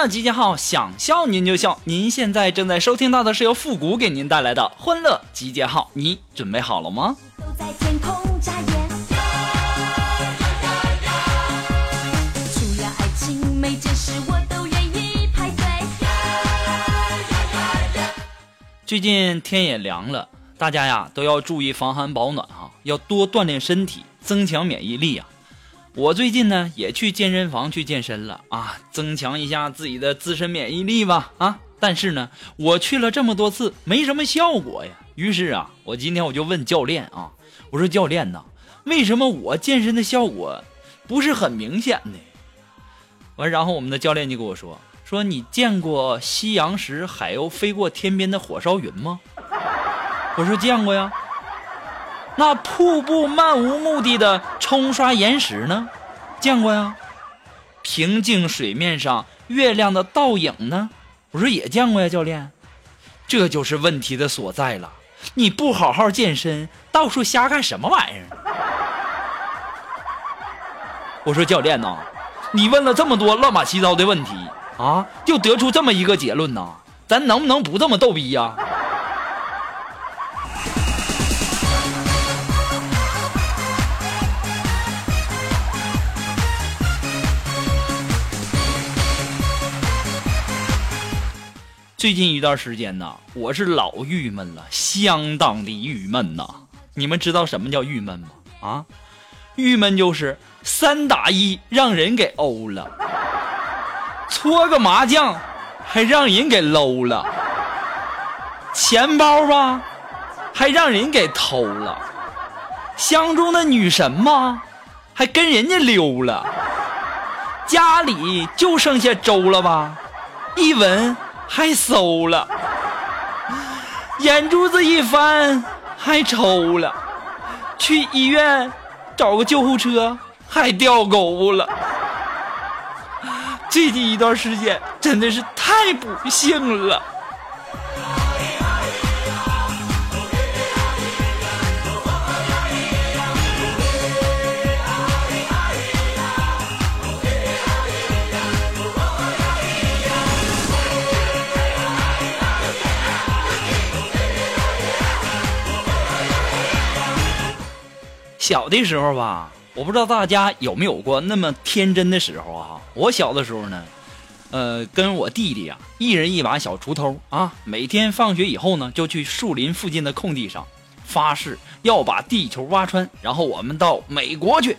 乐集结号，想笑您就笑。您现在正在收听到的是由复古给您带来的欢乐集结号，你准备好了吗？最近天也凉了，大家呀都要注意防寒保暖哈，要多锻炼身体，增强免疫力呀。我最近呢也去健身房去健身了啊，增强一下自己的自身免疫力吧啊。但是呢，我去了这么多次，没什么效果呀。于是啊，我今天我就问教练啊，我说教练呐，为什么我健身的效果不是很明显呢？完，然后我们的教练就跟我说，说你见过夕阳时海鸥飞过天边的火烧云吗？我说见过呀。那瀑布漫无目的的冲刷岩石呢？见过呀。平静水面上月亮的倒影呢？我说也见过呀，教练。这就是问题的所在了。你不好好健身，到处瞎干什么玩意儿？我说教练呐，你问了这么多乱七糟的问题啊，就得出这么一个结论呐？咱能不能不这么逗逼呀？最近一段时间呢，我是老郁闷了，相当的郁闷呐。你们知道什么叫郁闷吗？啊，郁闷就是三打一让人给欧了，搓个麻将还让人给搂了，钱包吧还让人给偷了，相中的女神吗还跟人家溜了，家里就剩下粥了吧，一闻。还馊了，眼珠子一翻还抽了，去医院找个救护车还掉沟了。最近一段时间真的是太不幸了。小的时候吧，我不知道大家有没有过那么天真的时候啊。我小的时候呢，呃，跟我弟弟啊，一人一把小锄头啊，每天放学以后呢，就去树林附近的空地上，发誓要把地球挖穿，然后我们到美国去。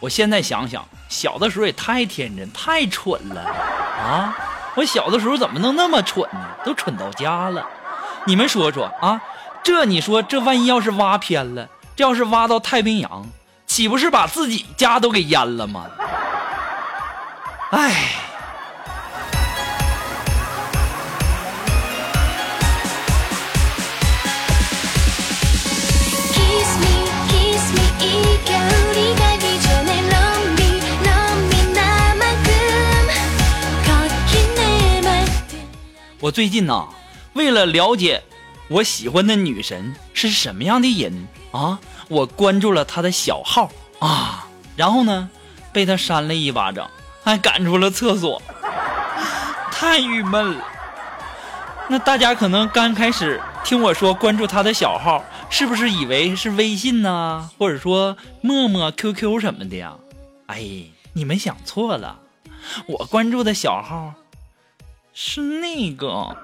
我现在想想，小的时候也太天真、太蠢了啊！我小的时候怎么能那么蠢呢？都蠢到家了。你们说说啊，这你说这万一要是挖偏了？这要是挖到太平洋，岂不是把自己家都给淹了吗？唉。我最近呐，为了了解我喜欢的女神是什么样的人。啊！我关注了他的小号啊，然后呢，被他扇了一巴掌，还赶出了厕所，太郁闷了。那大家可能刚开始听我说关注他的小号，是不是以为是微信呢，或者说陌陌、QQ 什么的呀？哎，你们想错了，我关注的小号是那个。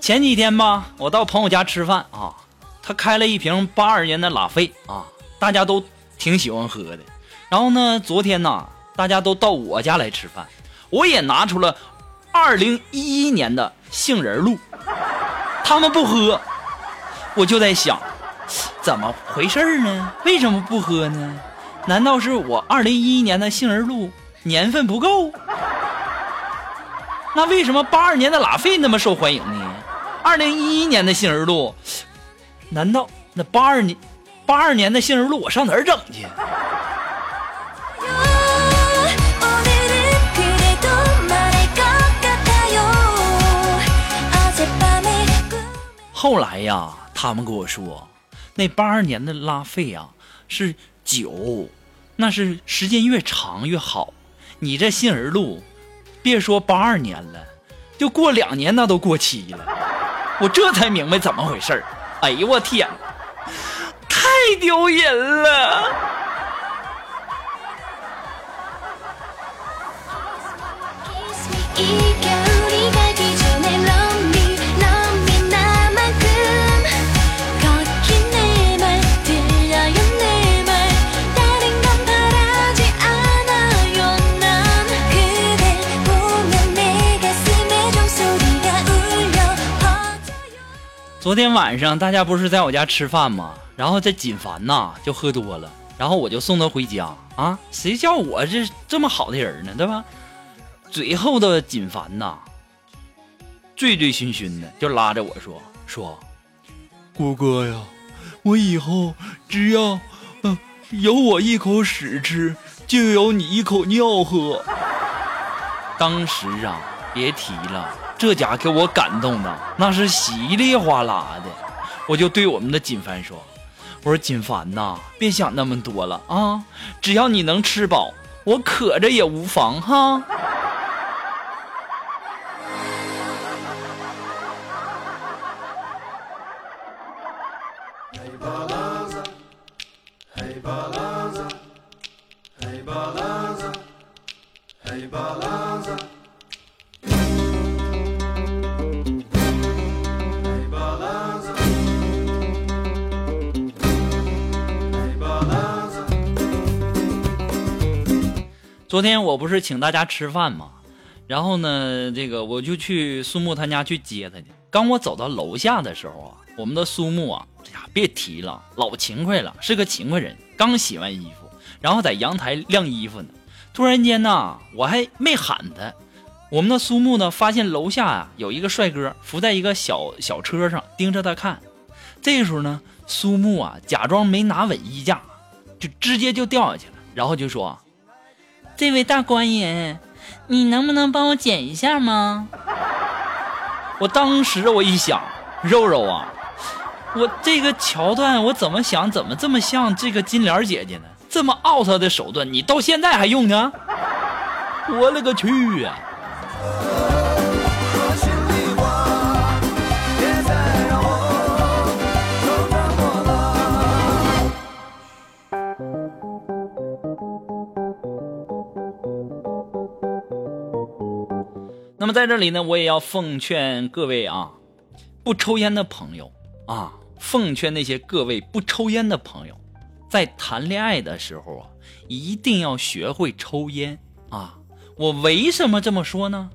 前几天吧，我到朋友家吃饭啊，他开了一瓶八二年的拉菲啊，大家都挺喜欢喝的。然后呢，昨天呢，大家都到我家来吃饭，我也拿出了二零一一年的杏仁露，他们不喝，我就在想，怎么回事呢？为什么不喝呢？难道是我二零一一年的杏仁露年份不够？那为什么八二年的拉菲那么受欢迎呢？二零一一年的杏仁露，难道那八二年八二年的杏仁露我上哪儿整去？后来呀，他们跟我说，那八二年的拉菲啊是酒，那是时间越长越好。你这杏仁露，别说八二年了，就过两年那都过期了。我这才明白怎么回事儿。哎呦我天，太丢人了！天晚上大家不是在我家吃饭吗？然后这锦凡呐就喝多了，然后我就送他回家啊。谁叫我这这么好的人呢，对吧？最后的锦凡呐，醉醉醺醺的就拉着我说说，郭哥呀，我以后只要嗯、有我一口屎吃，就有你一口尿喝。当时啊，别提了，这家给我感动的那是稀里哗啦的。我就对我们的锦凡说：“我说锦凡呐，别想那么多了啊，只要你能吃饱，我渴着也无妨哈。”“昨天我不是请大家吃饭吗？然后呢，这个我就去苏木他家去接他去。刚我走到楼下的时候啊，我们的苏木啊，哎呀别提了，老勤快了，是个勤快人。刚洗完衣服，然后在阳台晾衣服呢。突然间呢，我还没喊他，我们的苏木呢，发现楼下啊有一个帅哥伏在一个小小车上盯着他看。这时候呢，苏木啊假装没拿稳衣架，就直接就掉下去了，然后就说：“这位大官人，你能不能帮我剪一下吗？”我当时我一想，肉肉啊，我这个桥段我怎么想怎么这么像这个金莲姐姐呢？这么 out 的手段，你到现在还用呢？我勒个去啊！在这里呢，我也要奉劝各位啊，不抽烟的朋友啊，奉劝那些各位不抽烟的朋友，在谈恋爱的时候啊，一定要学会抽烟啊。我为什么这么说呢？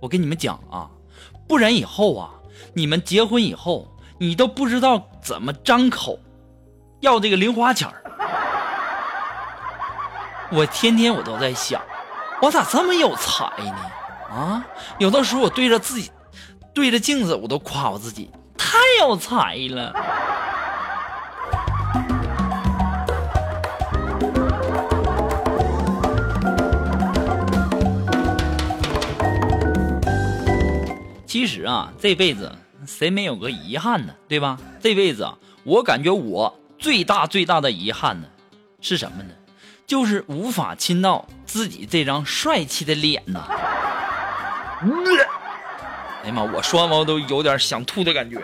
我跟你们讲啊，不然以后啊，你们结婚以后，你都不知道怎么张口要这个零花钱儿。我天天我都在想，我咋这么有才呢？啊，有的时候我对着自己，对着镜子，我都夸我自己太有才了。其实啊，这辈子谁没有个遗憾呢？对吧？这辈子啊，我感觉我最大最大的遗憾呢，是什么呢？就是无法亲到自己这张帅气的脸呐。哎呀妈！我说完我都有点想吐的感觉。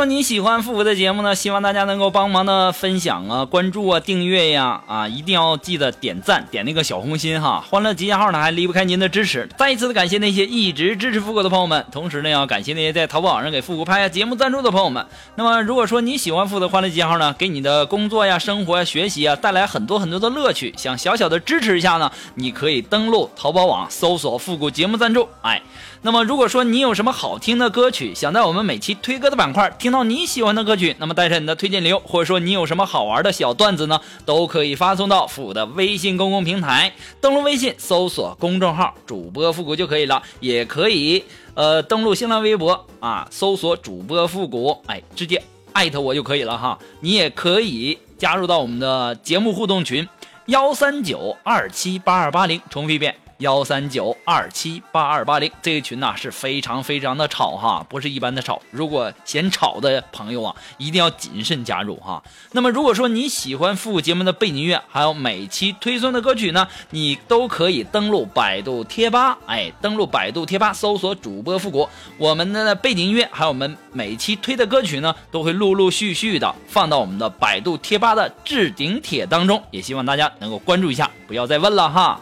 说你喜欢复古的节目呢，希望大家能够帮忙的分享啊、关注啊、订阅呀啊，一定要记得点赞，点那个小红心哈。欢乐集结号呢还离不开您的支持，再一次的感谢那些一直支持复古的朋友们，同时呢要感谢那些在淘宝网上给复古拍下节目赞助的朋友们。那么如果说你喜欢复古的欢乐集结号呢，给你的工作呀、生活呀、学习啊带来很多很多的乐趣，想小小的支持一下呢，你可以登录淘宝网搜索复古节目赞助，哎。那么，如果说你有什么好听的歌曲，想在我们每期推歌的板块听到你喜欢的歌曲，那么带上你的推荐理由，或者说你有什么好玩的小段子呢，都可以发送到复古的微信公共平台，登录微信搜索公众号主播复古就可以了，也可以呃登录新浪微博啊，搜索主播复古，哎，直接艾特我就可以了哈。你也可以加入到我们的节目互动群幺三九二七八二八零，重复一遍。幺三九二七八二八零这个群呐、是非常非常的吵哈，不是一般的吵。如果嫌吵的朋友啊，一定要谨慎加入哈。那么如果说你喜欢复古节目的背景音乐，还有每期推送的歌曲呢，你都可以登录百度贴吧，哎，登录百度贴吧搜索主播复古，我们的背景音乐还有我们每期推的歌曲呢，都会陆陆续续的放到我们的百度贴吧的置顶帖当中，也希望大家能够关注一下，不要再问了哈。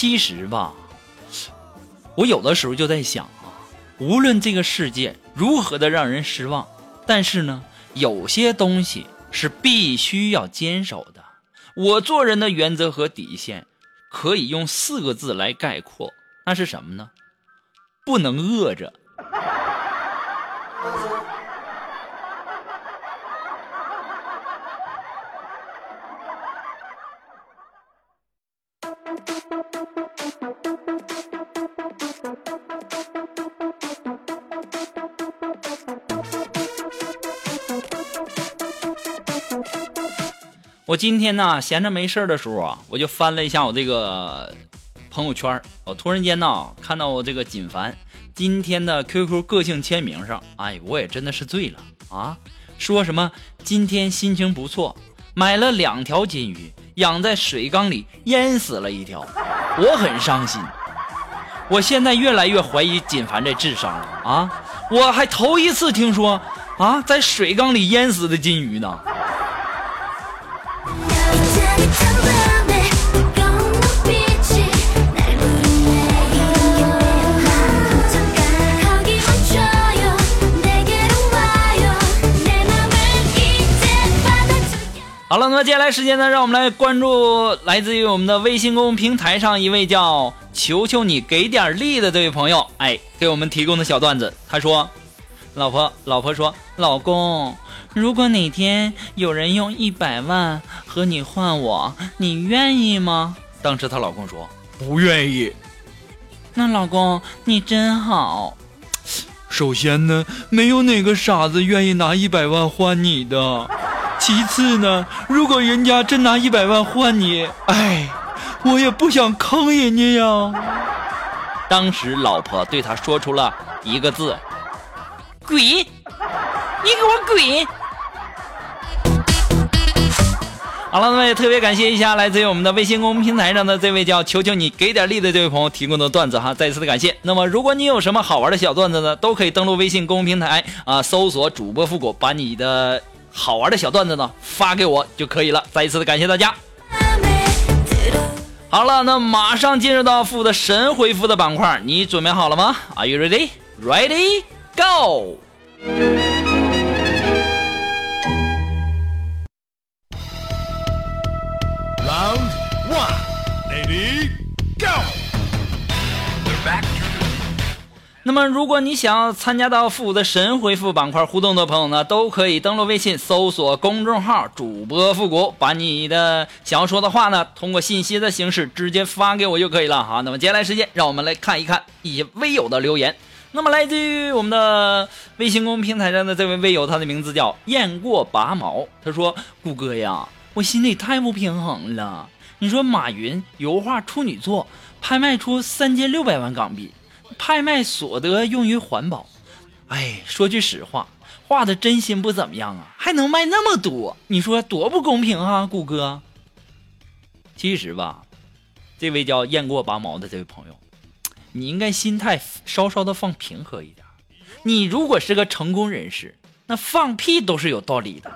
其实吧，我有的时候就在想啊，无论这个世界如何的让人失望，但是呢，有些东西是必须要坚守的。我做人的原则和底线，可以用四个字来概括，那是什么呢？不能饿着。我今天呢，闲着没事的时候啊，我就翻了一下我这个朋友圈我突然间呢，看到我这个锦凡今天的 QQ 个性签名上，哎，我也真的是醉了啊！说什么今天心情不错，买了两条金鱼，养在水缸里淹死了一条，我很伤心。我现在越来越怀疑锦凡这智商了啊！我还头一次听说啊，在水缸里淹死的金鱼呢。好了，那么接下来时间呢，让我们来关注来自于我们的微信公众平台上一位叫“求求你给点力”的这位朋友，哎，给我们提供的小段子。他说：“老婆，老婆说，老公，如果哪天有人用一百万和你换我，你愿意吗？”当时她老公说：“不愿意。”那老公，你真好。首先呢，没有哪个傻子愿意拿一百万换你的。其次呢，如果人家真拿一百万换你，哎，我也不想坑人家呀。当时老婆对他说出了一个字：“滚！你给我滚！”好了那么也特别感谢一下来自于我们的微信公众平台上的这位叫求求你给点力的这位朋友提供的段子哈再一次的感谢。那么如果你有什么好玩的小段子呢都可以登录微信公众平台啊搜索主播复古把你的好玩的小段子呢发给我就可以了。再一次的感谢大家。好了那马上进入到复的神回复的板块你准备好了吗？Are you ready? Ready? Go! One, ready, go！那么，如果你想要参加到复古的神回复板块互动的朋友呢，都可以登录微信搜索公众号“主播复古”，把你的想要说的话呢，通过信息的形式直接发给我就可以了哈。那么接下来时间，让我们来看一看一些微友的留言。那么来自于我们的微信公众平台上的这位微友，他的名字叫雁过拔毛，他说：“顾哥呀，我心里太不平衡了。你说马云油画处女作拍卖出三千六百万港币。”拍卖所得用于环保。哎，说句实话，画的真心不怎么样啊，还能卖那么多，你说多不公平啊，谷歌。其实吧，这位叫雁过拔毛的这位朋友，你应该心态稍稍的放平和一点。你如果是个成功人士，那放屁都是有道理的，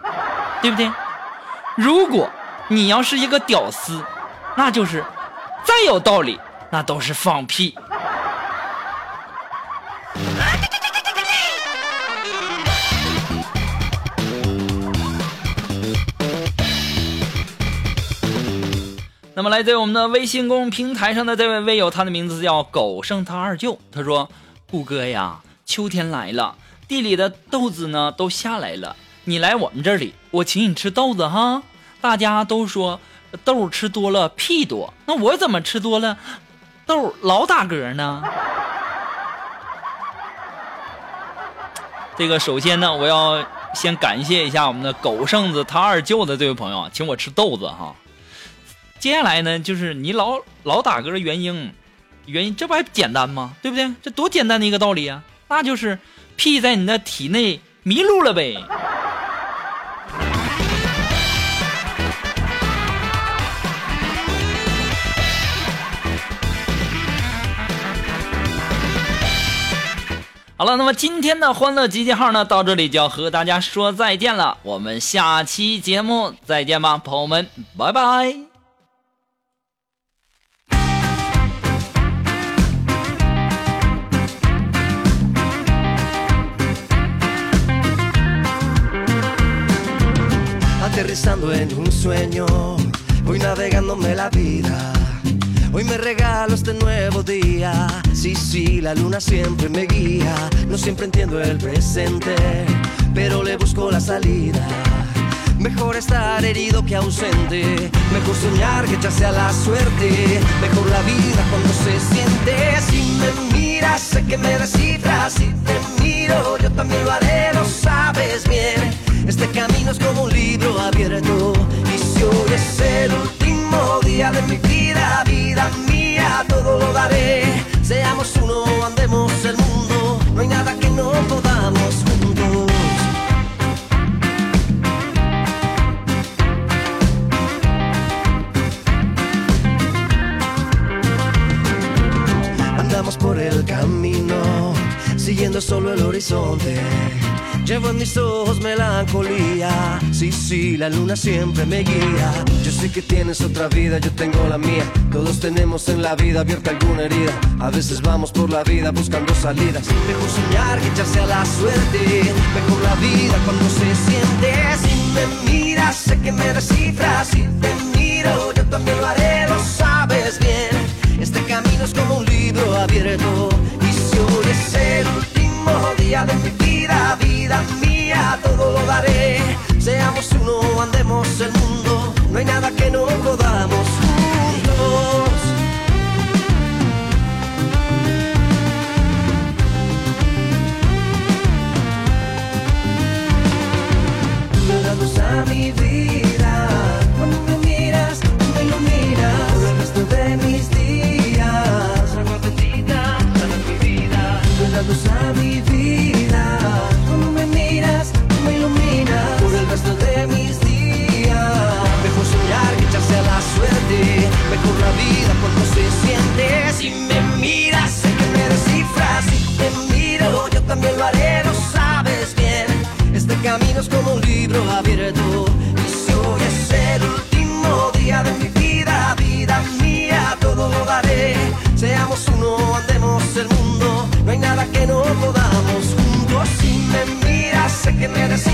对不对？如果你要是一个屌丝，那就是再有道理，那都是放屁。那么来自我们的微信公众平台上的这位微友，他的名字叫狗剩他二舅。他说：“顾哥呀，秋天来了，地里的豆子呢都下来了，你来我们这里，我请你吃豆子哈。大家都说豆吃多了屁多，那我怎么吃多了豆老打嗝呢？”这个首先呢，我要先感谢一下我们的狗剩子他二舅的这位朋友，请我吃豆子哈。接下来呢，就是你老老打嗝的原因，原因这不还简单吗？对不对？这多简单的一个道理啊，那就是屁在你的体内迷路了呗。好了，那么今天的欢乐集结号呢，到这里就要和大家说再见了。我们下期节目再见吧，朋友们，拜拜。Hoy me regalo este nuevo día. Sí, sí, la luna siempre me guía. No siempre entiendo el presente, pero le busco la salida. Mejor estar herido que ausente. Mejor soñar que echarse a la suerte. Mejor la vida cuando se siente. Si me miras, sé que me descifras. Si te miro, yo también lo haré, lo sabes bien. Este camino es como un libro abierto. Y si hoy es el de mi vida, vida mía, todo lo daré. Seamos uno, andemos el mundo. No hay nada que no podamos juntos. Andamos por el camino, siguiendo solo el horizonte. Llevo en mis ojos melancolía. Sí, sí, la luna siempre me guía. Yo sé que tienes otra vida, yo tengo la mía. Todos tenemos en la vida abierta alguna herida. A veces vamos por la vida buscando salidas. Mejor soñar que echarse a la suerte. Mejor la vida cuando se siente. Si me miras, sé que me descifras. Si te miro, yo también lo haré, lo sabes bien. Este camino es como un libro abierto. Y si hoy es el último día de mi vida, vida mía, todo lo daré. Seamos uno, andemos el can let us